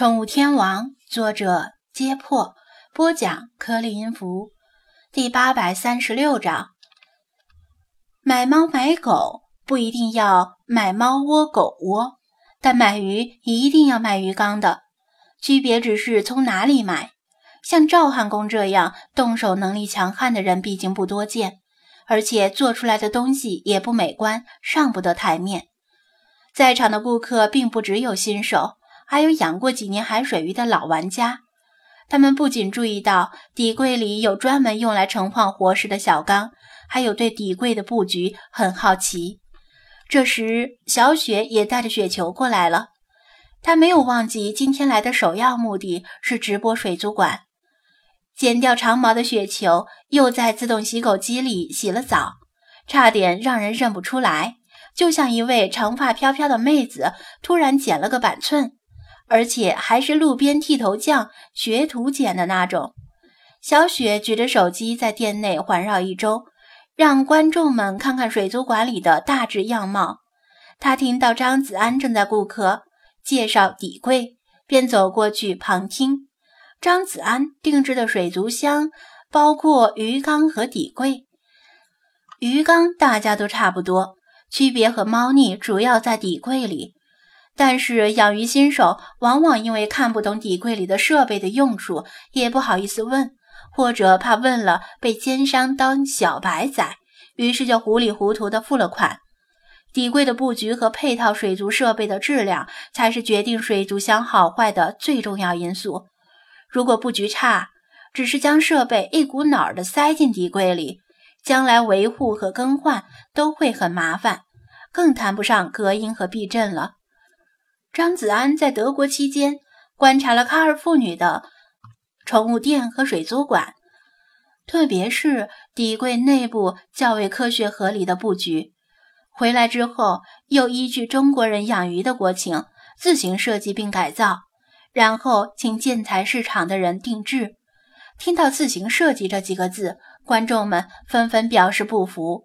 宠物天王，作者：揭破，播讲：颗粒音符，第八百三十六章。买猫买狗不一定要买猫窝狗窝，但买鱼一定要买鱼缸的。区别只是从哪里买。像赵汉公这样动手能力强悍的人毕竟不多见，而且做出来的东西也不美观，上不得台面。在场的顾客并不只有新手。还有养过几年海水鱼的老玩家，他们不仅注意到底柜里有专门用来盛放活食的小缸，还有对底柜的布局很好奇。这时，小雪也带着雪球过来了。她没有忘记今天来的首要目的是直播水族馆。剪掉长毛的雪球又在自动洗狗机里洗了澡，差点让人认不出来，就像一位长发飘飘的妹子突然剪了个板寸。而且还是路边剃头匠学徒剪的那种。小雪举着手机在店内环绕一周，让观众们看看水族馆里的大致样貌。她听到张子安正在顾客介绍底柜，便走过去旁听。张子安定制的水族箱包括鱼缸和底柜。鱼缸大家都差不多，区别和猫腻主要在底柜里。但是养鱼新手往往因为看不懂底柜里的设备的用处，也不好意思问，或者怕问了被奸商当小白仔，于是就糊里糊涂的付了款。底柜的布局和配套水族设备的质量，才是决定水族箱好坏的最重要因素。如果布局差，只是将设备一股脑的塞进底柜里，将来维护和更换都会很麻烦，更谈不上隔音和避震了。张子安在德国期间观察了卡尔妇女的宠物店和水族馆，特别是底柜内部较为科学合理的布局。回来之后，又依据中国人养鱼的国情自行设计并改造，然后请建材市场的人定制。听到“自行设计”这几个字，观众们纷纷表示不服。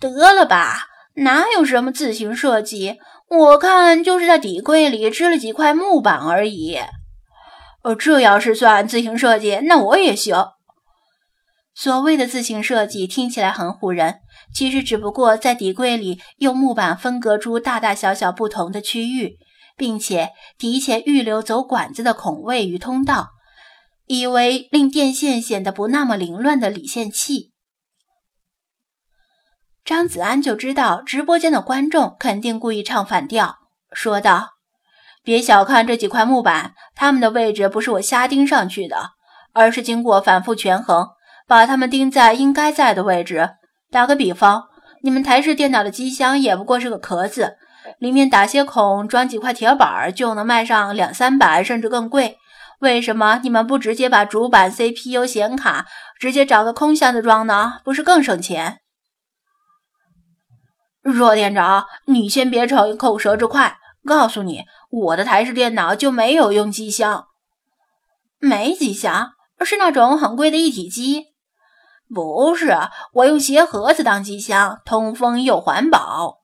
得了吧，哪有什么自行设计？我看就是在底柜里支了几块木板而已。哦，这要是算自行设计，那我也行。所谓的自行设计听起来很唬人，其实只不过在底柜里用木板分隔出大大小小不同的区域，并且提前预留走管子的孔位与通道，以为令电线显得不那么凌乱的理线器。张子安就知道直播间的观众肯定故意唱反调，说道：“别小看这几块木板，它们的位置不是我瞎钉上去的，而是经过反复权衡，把它们钉在应该在的位置。打个比方，你们台式电脑的机箱也不过是个壳子，里面打些孔，装几块铁板，就能卖上两三百，甚至更贵。为什么你们不直接把主板、CPU、显卡直接找个空箱子装呢？不是更省钱？”若店长，你先别逞口舌之快。告诉你，我的台式电脑就没有用机箱，没机箱，是那种很贵的一体机。不是，我用鞋盒子当机箱，通风又环保。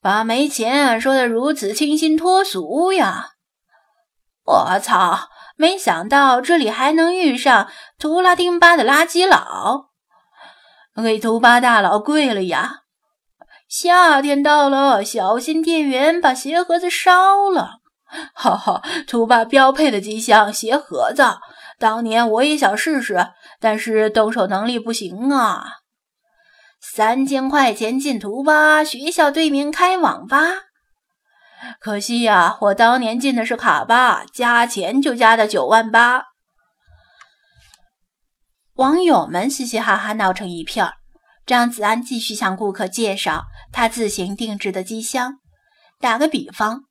把没钱说的如此清新脱俗呀！我操，没想到这里还能遇上图拉丁巴的垃圾佬，给图巴大佬跪了呀！夏天到了，小心店员把鞋盒子烧了。哈哈，图巴标配的机箱鞋盒子，当年我也想试试，但是动手能力不行啊。三千块钱进图吧，学校对面开网吧。可惜呀，我当年进的是卡吧，加钱就加到九万八。网友们嘻嘻哈哈闹成一片儿。张子安继续向顾客介绍他自行定制的机箱。打个比方，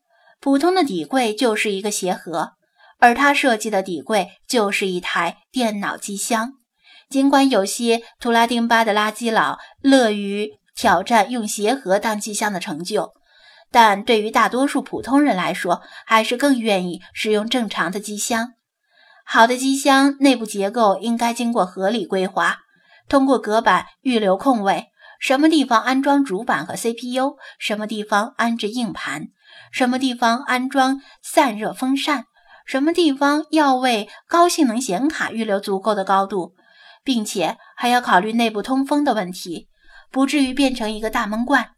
普通的底柜就是一个鞋盒，而他设计的底柜就是一台电脑机箱。尽管有些图拉丁巴的垃圾佬乐于挑战用鞋盒当机箱的成就，但对于大多数普通人来说，还是更愿意使用正常的机箱。好的机箱内部结构应该经过合理规划。通过隔板预留空位，什么地方安装主板和 CPU，什么地方安置硬盘，什么地方安装散热风扇，什么地方要为高性能显卡预留足够的高度，并且还要考虑内部通风的问题，不至于变成一个大闷罐。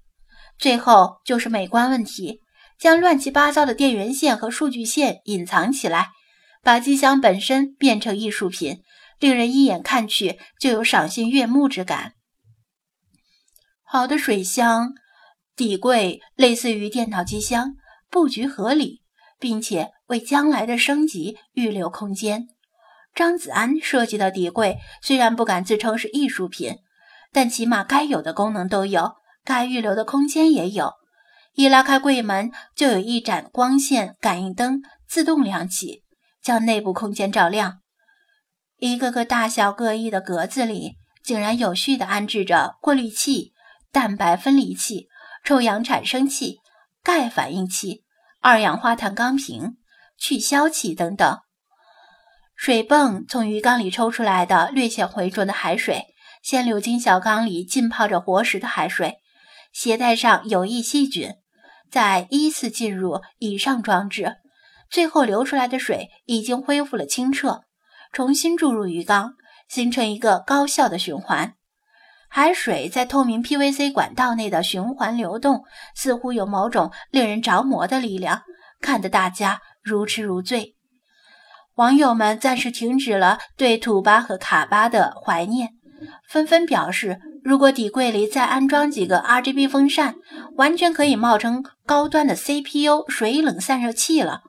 最后就是美观问题，将乱七八糟的电源线和数据线隐藏起来，把机箱本身变成艺术品，令人一眼看去就有赏心悦目之感。好的水箱。底柜类似于电脑机箱，布局合理，并且为将来的升级预留空间。张子安设计的底柜虽然不敢自称是艺术品，但起码该有的功能都有，该预留的空间也有。一拉开柜门，就有一盏光线感应灯自动亮起，将内部空间照亮。一个个大小各异的格子里，竟然有序地安置着过滤器、蛋白分离器。臭氧产生器、钙反应器、二氧化碳钢瓶、去硝器等等。水泵从鱼缸里抽出来的略显浑浊的海水，先流进小缸里浸泡着活食的海水，携带上有益细菌，再依次进入以上装置，最后流出来的水已经恢复了清澈，重新注入鱼缸，形成一个高效的循环。海水在透明 PVC 管道内的循环流动，似乎有某种令人着魔的力量，看得大家如痴如醉。网友们暂时停止了对土巴和卡巴的怀念，纷纷表示，如果底柜里再安装几个 RGB 风扇，完全可以冒充高端的 CPU 水冷散热器了。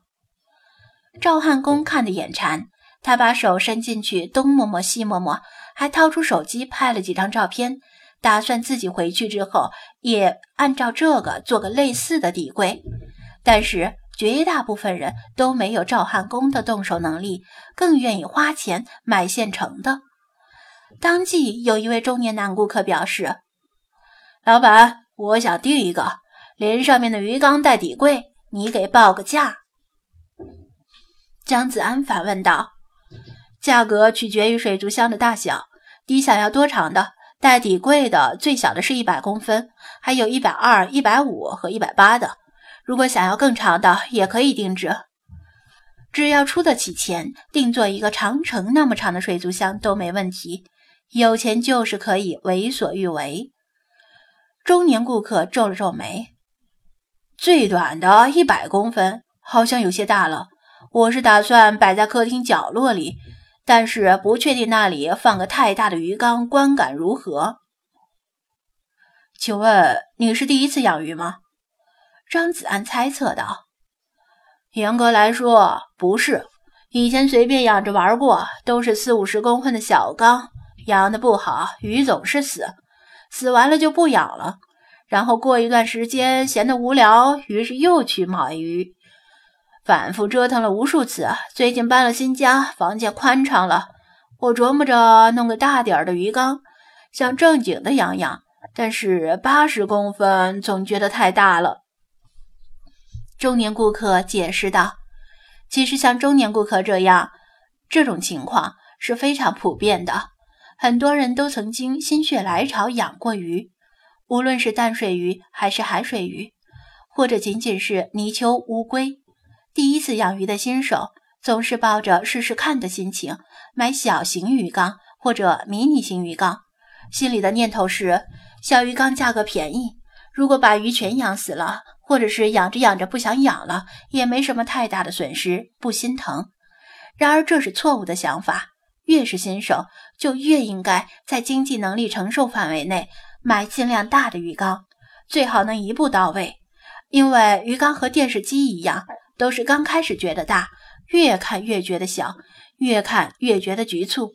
赵汉公看得眼馋，他把手伸进去，东摸摸西摸摸。还掏出手机拍了几张照片，打算自己回去之后也按照这个做个类似的底柜。但是绝大部分人都没有赵汉公的动手能力，更愿意花钱买现成的。当即有一位中年男顾客表示：“老板，我想订一个，连上面的鱼缸带底柜，你给报个价。”张子安反问道。价格取决于水族箱的大小，你想要多长的？带底柜的最小的是一百公分，还有一百二、一百五和一百八的。如果想要更长的，也可以定制，只要出得起钱，定做一个长城那么长的水族箱都没问题。有钱就是可以为所欲为。中年顾客皱了皱眉，最短的一百公分好像有些大了。我是打算摆在客厅角落里。但是不确定那里放个太大的鱼缸，观感如何？请问你是第一次养鱼吗？张子安猜测道。严格来说不是，以前随便养着玩过，都是四五十公分的小缸，养的不好，鱼总是死，死完了就不养了。然后过一段时间闲得无聊，于是又去买鱼。反复折腾了无数次，最近搬了新家，房间宽敞了。我琢磨着弄个大点儿的鱼缸，想正经的养养。但是八十公分总觉得太大了。中年顾客解释道：“其实像中年顾客这样，这种情况是非常普遍的。很多人都曾经心血来潮养过鱼，无论是淡水鱼还是海水鱼，或者仅仅是泥鳅、乌龟。”第一次养鱼的新手总是抱着试试看的心情买小型鱼缸或者迷你型鱼缸，心里的念头是小鱼缸价格便宜，如果把鱼全养死了，或者是养着养着不想养了，也没什么太大的损失，不心疼。然而这是错误的想法，越是新手就越应该在经济能力承受范围内买尽量大的鱼缸，最好能一步到位，因为鱼缸和电视机一样。都是刚开始觉得大，越看越觉得小，越看越觉得局促。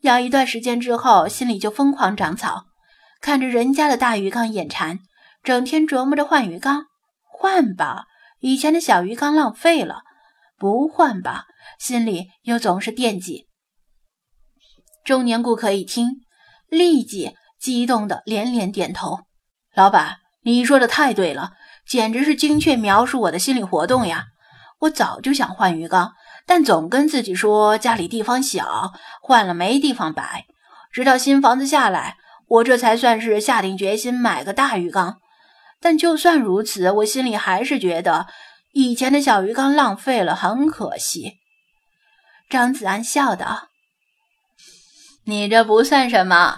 养一段时间之后，心里就疯狂长草，看着人家的大鱼缸眼馋，整天琢磨着换鱼缸。换吧，以前的小鱼缸浪费了；不换吧，心里又总是惦记。中年顾客一听，立即激动的连连点头：“老板，你说的太对了，简直是精确描述我的心理活动呀！”我早就想换鱼缸，但总跟自己说家里地方小，换了没地方摆。直到新房子下来，我这才算是下定决心买个大鱼缸。但就算如此，我心里还是觉得以前的小鱼缸浪费了，很可惜。张子安笑道：“你这不算什么，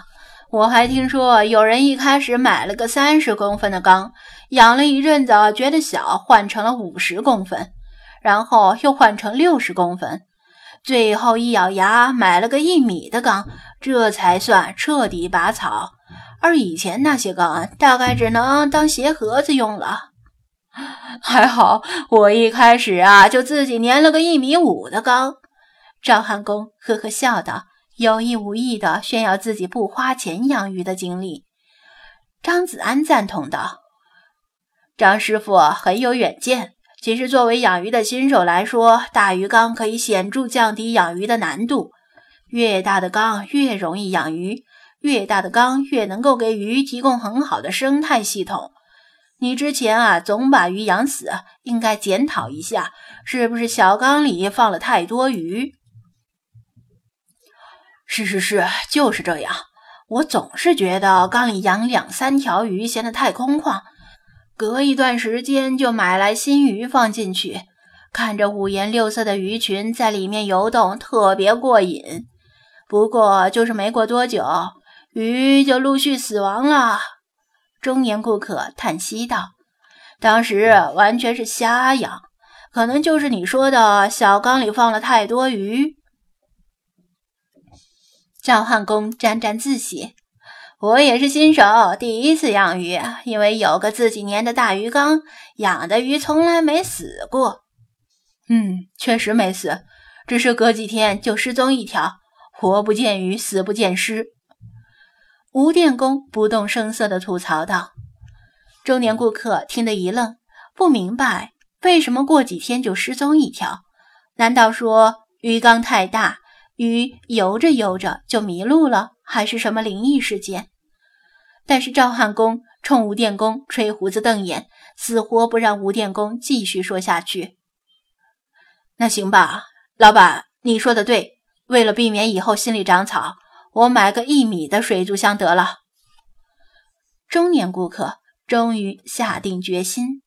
我还听说有人一开始买了个三十公分的缸，养了一阵子觉得小，换成了五十公分，然后又换成六十公分，最后一咬牙买了个一米的缸，这才算彻底拔草。”而以前那些缸大概只能当鞋盒子用了。还好我一开始啊就自己粘了个一米五的缸。赵汉公呵呵笑道，有意无意地炫耀自己不花钱养鱼的经历。张子安赞同道：“张师傅很有远见。其实作为养鱼的新手来说，大鱼缸可以显著降低养鱼的难度。越大的缸越容易养鱼。”越大的缸越能够给鱼提供很好的生态系统。你之前啊总把鱼养死，应该检讨一下，是不是小缸里放了太多鱼？是是是，就是这样。我总是觉得缸里养两三条鱼显得太空旷，隔一段时间就买来新鱼放进去，看着五颜六色的鱼群在里面游动，特别过瘾。不过就是没过多久。鱼就陆续死亡了。中年顾客叹息道：“当时完全是瞎养，可能就是你说的小缸里放了太多鱼。”赵汉公沾沾自喜：“我也是新手，第一次养鱼，因为有个自己粘的大鱼缸，养的鱼从来没死过。”“嗯，确实没死，只是隔几天就失踪一条，活不见鱼，死不见尸。”吴电工不动声色地吐槽道：“中年顾客听得一愣，不明白为什么过几天就失踪一条？难道说鱼缸太大，鱼游着游着就迷路了，还是什么灵异事件？”但是赵汉公冲吴电工吹胡子瞪眼，死活不让吴电工继续说下去。那行吧，老板，你说的对，为了避免以后心里长草。我买个一米的水族箱得了。中年顾客终于下定决心。